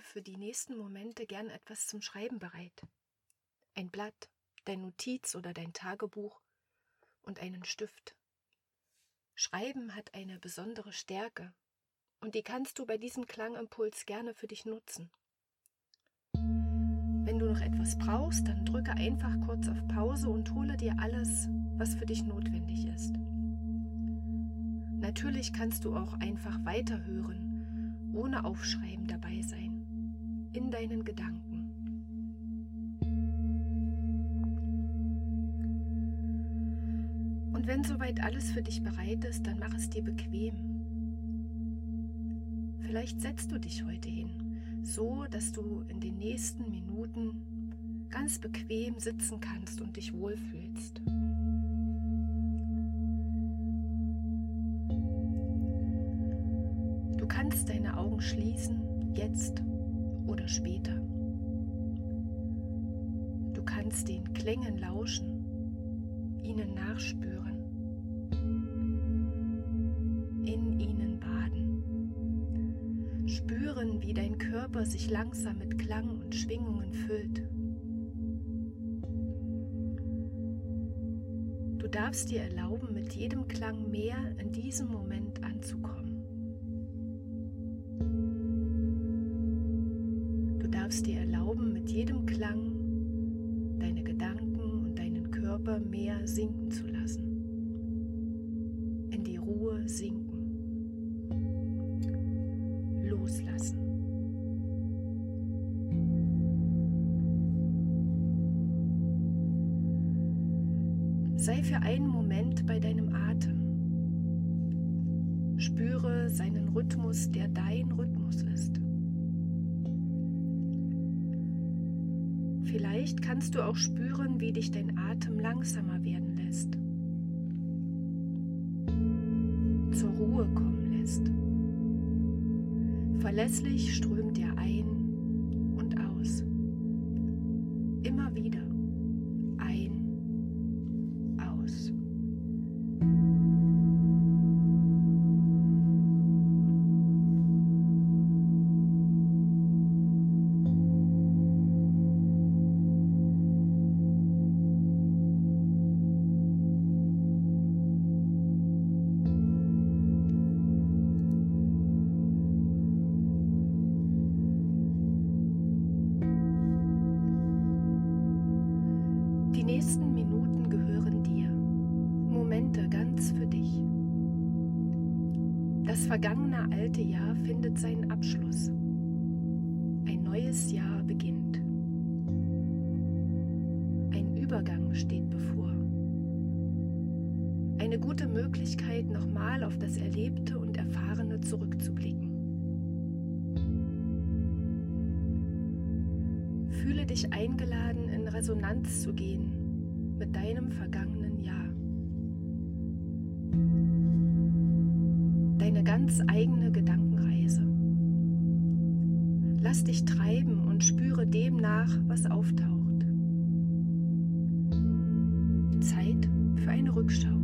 Für die nächsten Momente gern etwas zum Schreiben bereit. Ein Blatt, dein Notiz oder dein Tagebuch und einen Stift. Schreiben hat eine besondere Stärke und die kannst du bei diesem Klangimpuls gerne für dich nutzen. Wenn du noch etwas brauchst, dann drücke einfach kurz auf Pause und hole dir alles, was für dich notwendig ist. Natürlich kannst du auch einfach weiterhören, ohne Aufschreiben dabei sein, in deinen Gedanken. Und wenn soweit alles für dich bereit ist, dann mach es dir bequem. Vielleicht setzt du dich heute hin, so dass du in den nächsten Minuten ganz bequem sitzen kannst und dich wohlfühlst. Du kannst deine Augen schließen, jetzt oder später. Du kannst den Klängen lauschen ihnen nachspüren, in ihnen baden, spüren, wie dein Körper sich langsam mit Klang und Schwingungen füllt. Du darfst dir erlauben, mit jedem Klang mehr in diesem Moment anzukommen. Mehr sinken zu lassen. In die Ruhe sinken. Loslassen. Sei für einen Moment bei deinem Atem. Spüre seinen Rhythmus, der dein Rhythmus ist. Vielleicht kannst du auch spüren, wie dich dein Atem langsamer werden lässt, zur Ruhe kommen lässt. Verlässlich strömt er ein vergangene alte Jahr findet seinen Abschluss. Ein neues Jahr beginnt. Ein Übergang steht bevor. Eine gute Möglichkeit, nochmal auf das Erlebte und Erfahrene zurückzublicken. Fühle dich eingeladen, in Resonanz zu gehen mit deinem vergangenen ganz eigene Gedankenreise. Lass dich treiben und spüre dem nach, was auftaucht. Zeit für eine Rückschau.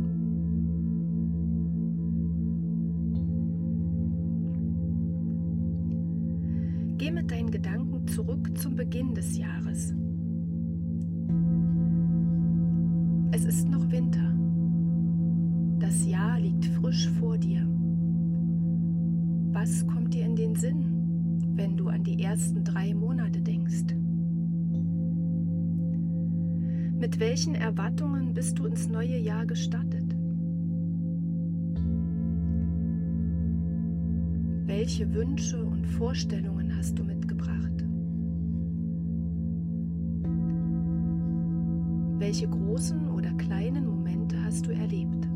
Geh mit deinen Gedanken zurück zum Beginn des Jahres. Welche Wünsche und Vorstellungen hast du mitgebracht? Welche großen oder kleinen Momente hast du erlebt?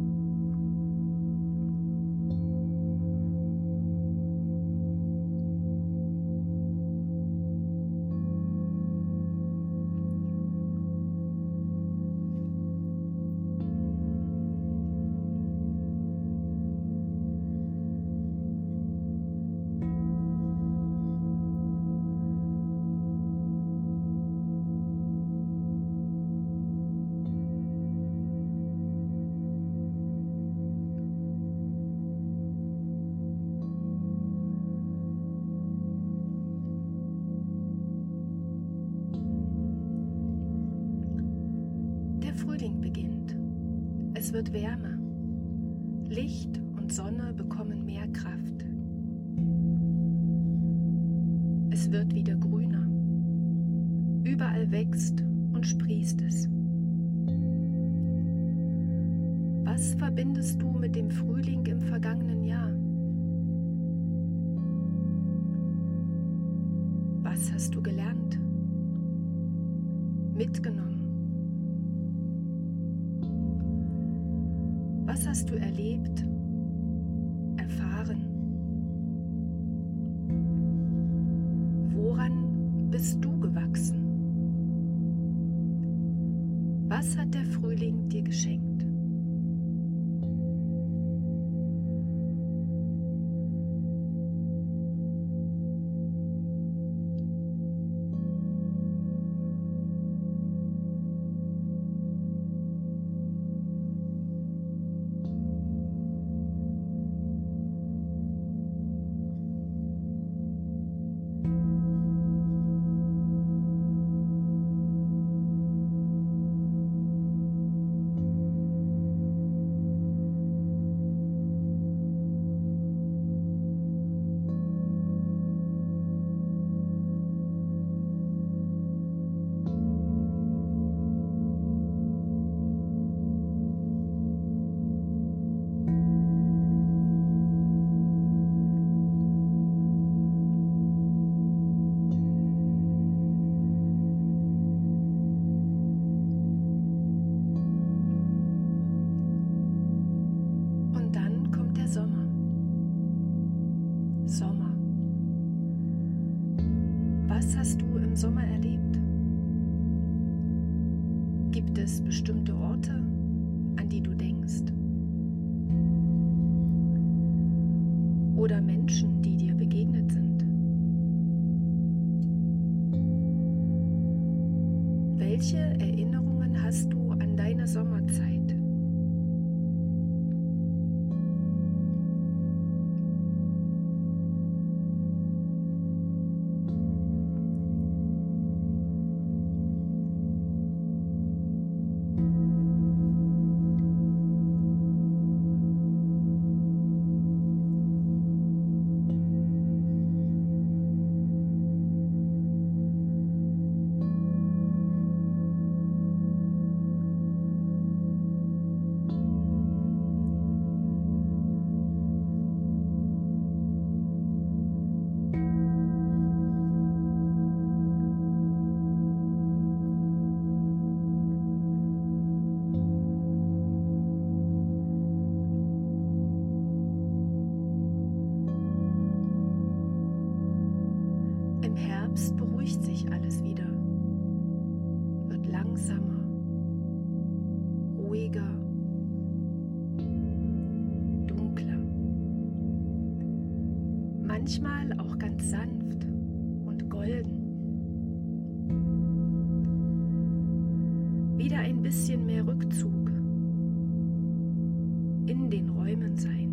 Wird wärmer. Licht und Sonne bekommen mehr Kraft. Es wird wieder grüner. Überall wächst und sprießt es. Was verbindest du mit dem Frühling im vergangenen Jahr? Was hast du gelernt? Mitgenommen? Was hast du erlebt, erfahren? Was hast du im Sommer erlebt? Gibt es bestimmte Orte, an die du denkst? Oder Menschen, die dir begegnet sind? Welche Erinnerungen hast du an deine Sommerzeit? Manchmal auch ganz sanft und golden. Wieder ein bisschen mehr Rückzug in den Räumen sein.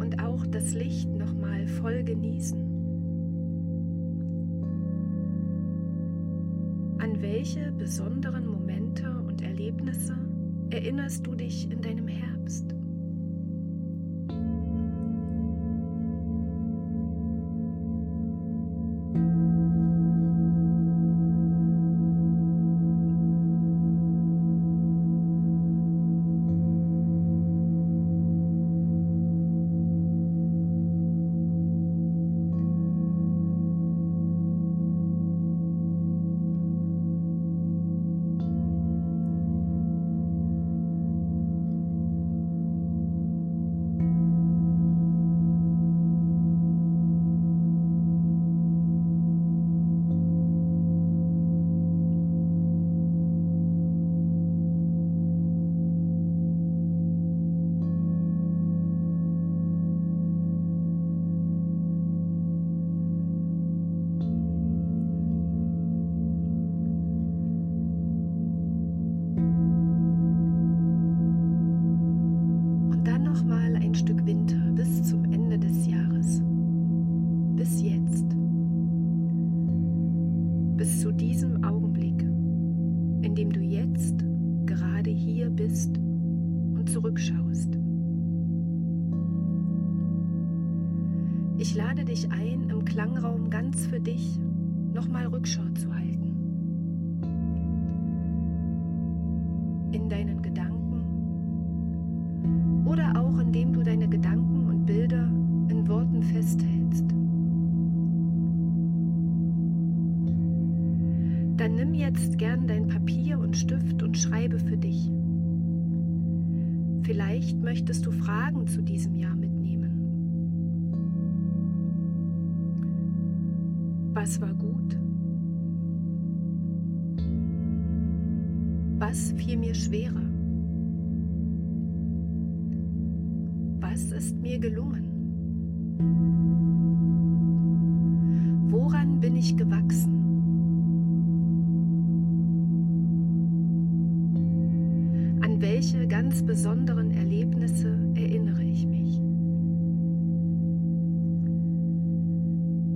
Und auch das Licht nochmal voll genießen. An welche besonderen Momente und Erlebnisse erinnerst du dich in deinem Herbst? Nochmal Rückschau zu halten. In deinen Gedanken oder auch indem du deine Gedanken und Bilder in Worten festhältst. Dann nimm jetzt gern dein Papier und Stift und schreibe für dich. Vielleicht möchtest du Fragen zu diesem Jahr mitnehmen. Was war Was fiel mir schwerer? Was ist mir gelungen? Woran bin ich gewachsen? An welche ganz besonderen Erlebnisse erinnere ich mich?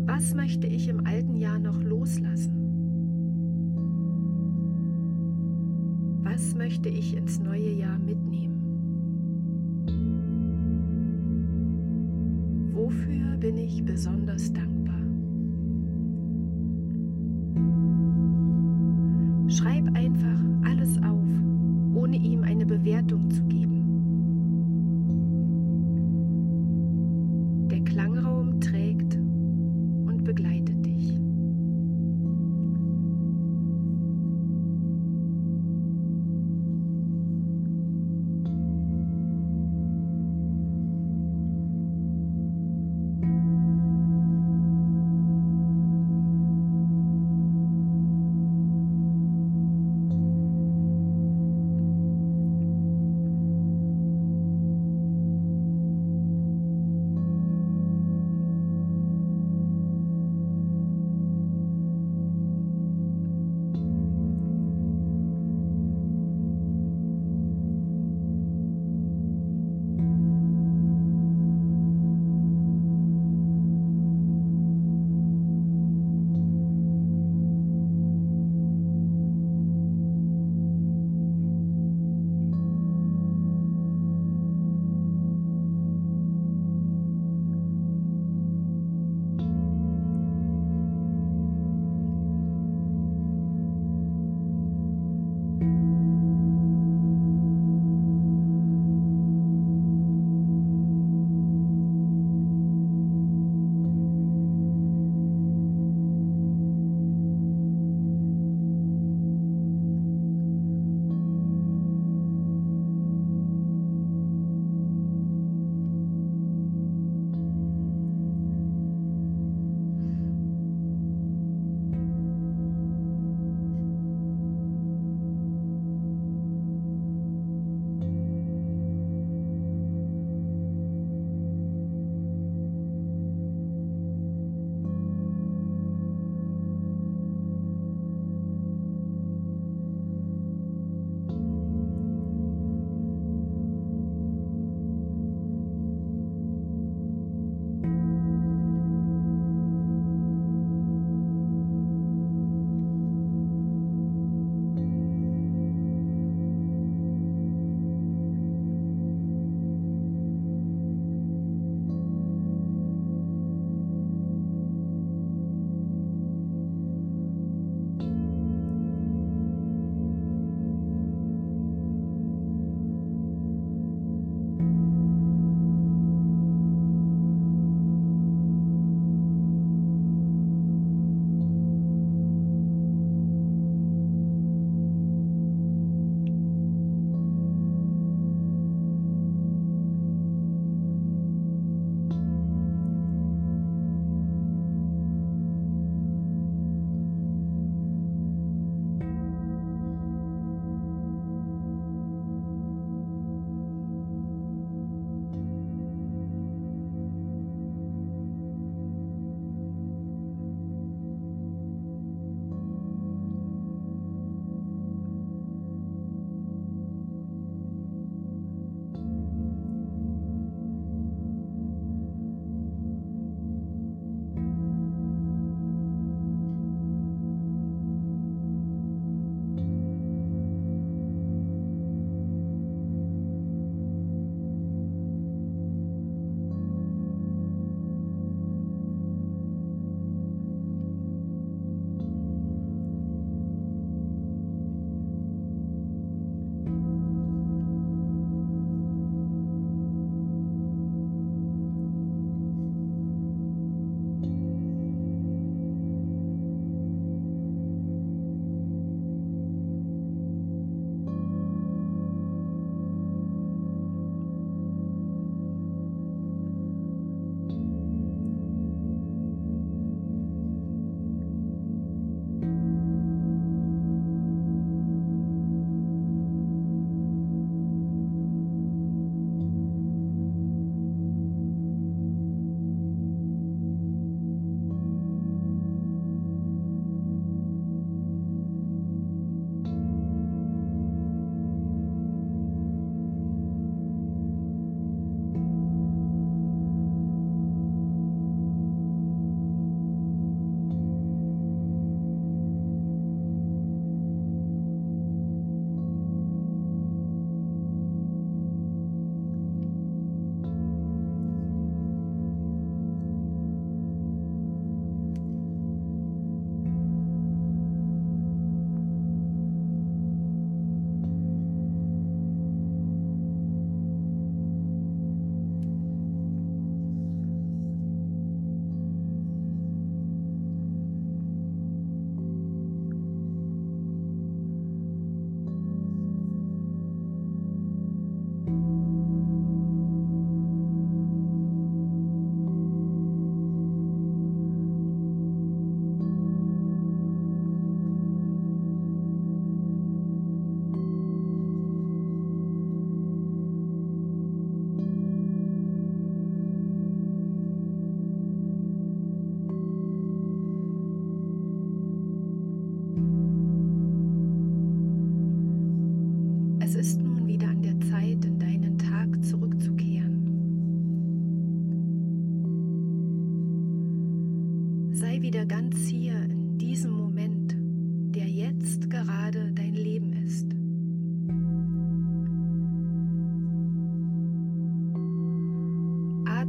Was möchte ich im alten Jahr noch loslassen? Möchte ich ins neue Jahr mitnehmen? Wofür bin ich besonders dankbar? Schreib einfach alles auf, ohne ihm eine Bewertung zu geben.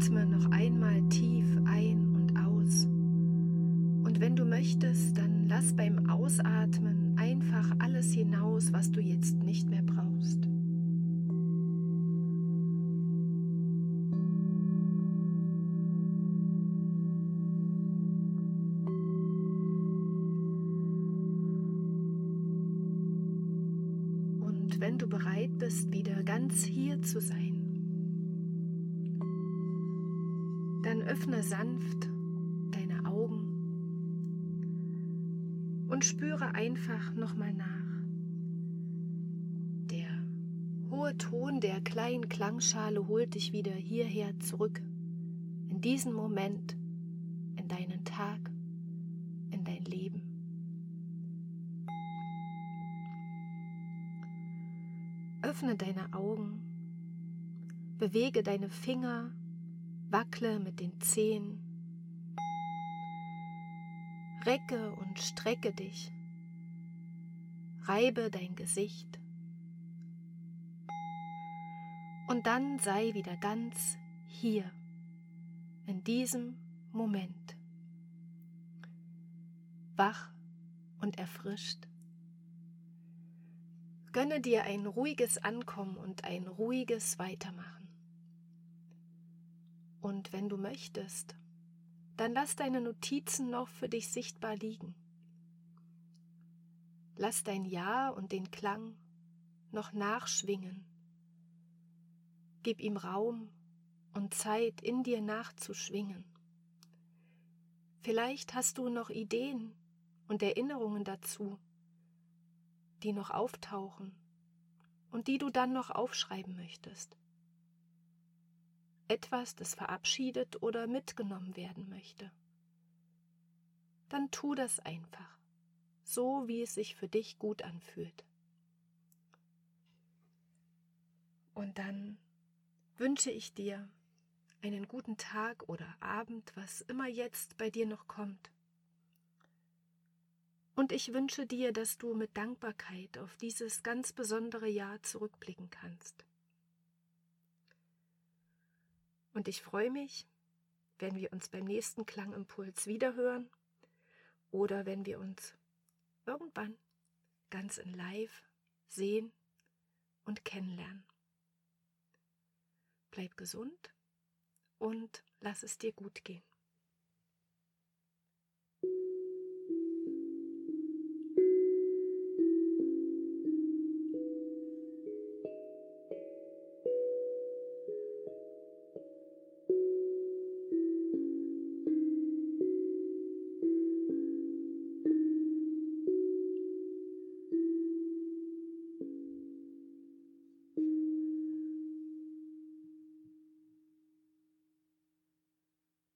Atme noch einmal tief ein und aus. Und wenn du möchtest, dann lass beim Ausatmen einfach alles hinaus, was du jetzt nicht mehr brauchst. Und spüre einfach nochmal nach. Der hohe Ton der kleinen Klangschale holt dich wieder hierher zurück, in diesen Moment, in deinen Tag, in dein Leben. Öffne deine Augen, bewege deine Finger, wackle mit den Zehen, recke und strecke dich, reibe dein Gesicht und dann sei wieder ganz hier, in diesem Moment, wach und erfrischt. Gönne dir ein ruhiges Ankommen und ein ruhiges Weitermachen. Und wenn du möchtest, dann lass deine Notizen noch für dich sichtbar liegen. Lass dein Ja und den Klang noch nachschwingen. Gib ihm Raum und Zeit, in dir nachzuschwingen. Vielleicht hast du noch Ideen und Erinnerungen dazu, die noch auftauchen und die du dann noch aufschreiben möchtest. Etwas, das verabschiedet oder mitgenommen werden möchte. Dann tu das einfach, so wie es sich für dich gut anfühlt. Und dann wünsche ich dir einen guten Tag oder Abend, was immer jetzt bei dir noch kommt. Und ich wünsche dir, dass du mit Dankbarkeit auf dieses ganz besondere Jahr zurückblicken kannst. Und ich freue mich, wenn wir uns beim nächsten Klangimpuls wiederhören oder wenn wir uns irgendwann ganz in Live sehen und kennenlernen. Bleib gesund und lass es dir gut gehen.